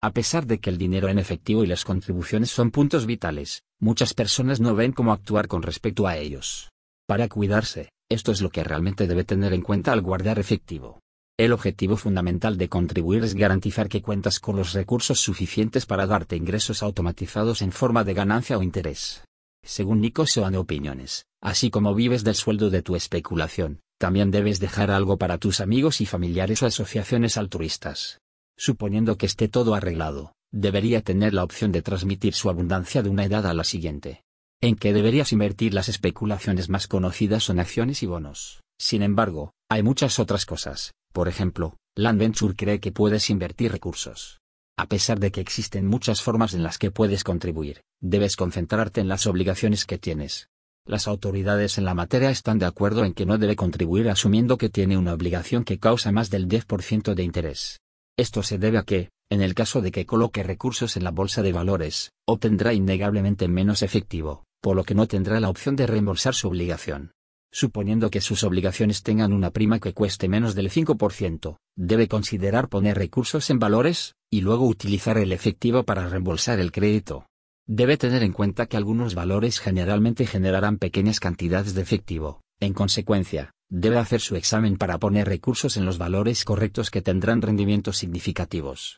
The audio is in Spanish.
A pesar de que el dinero en efectivo y las contribuciones son puntos vitales, muchas personas no ven cómo actuar con respecto a ellos. Para cuidarse, esto es lo que realmente debe tener en cuenta al guardar efectivo. El objetivo fundamental de contribuir es garantizar que cuentas con los recursos suficientes para darte ingresos automatizados en forma de ganancia o interés. Según Nico Soane Opiniones, así como vives del sueldo de tu especulación, también debes dejar algo para tus amigos y familiares o asociaciones altruistas. Suponiendo que esté todo arreglado, debería tener la opción de transmitir su abundancia de una edad a la siguiente. En que deberías invertir las especulaciones más conocidas son acciones y bonos. Sin embargo, hay muchas otras cosas. Por ejemplo, Land Venture cree que puedes invertir recursos. A pesar de que existen muchas formas en las que puedes contribuir, debes concentrarte en las obligaciones que tienes. Las autoridades en la materia están de acuerdo en que no debe contribuir asumiendo que tiene una obligación que causa más del 10% de interés. Esto se debe a que, en el caso de que coloque recursos en la bolsa de valores, obtendrá innegablemente menos efectivo, por lo que no tendrá la opción de reembolsar su obligación. Suponiendo que sus obligaciones tengan una prima que cueste menos del 5%, debe considerar poner recursos en valores, y luego utilizar el efectivo para reembolsar el crédito. Debe tener en cuenta que algunos valores generalmente generarán pequeñas cantidades de efectivo, en consecuencia, debe hacer su examen para poner recursos en los valores correctos que tendrán rendimientos significativos.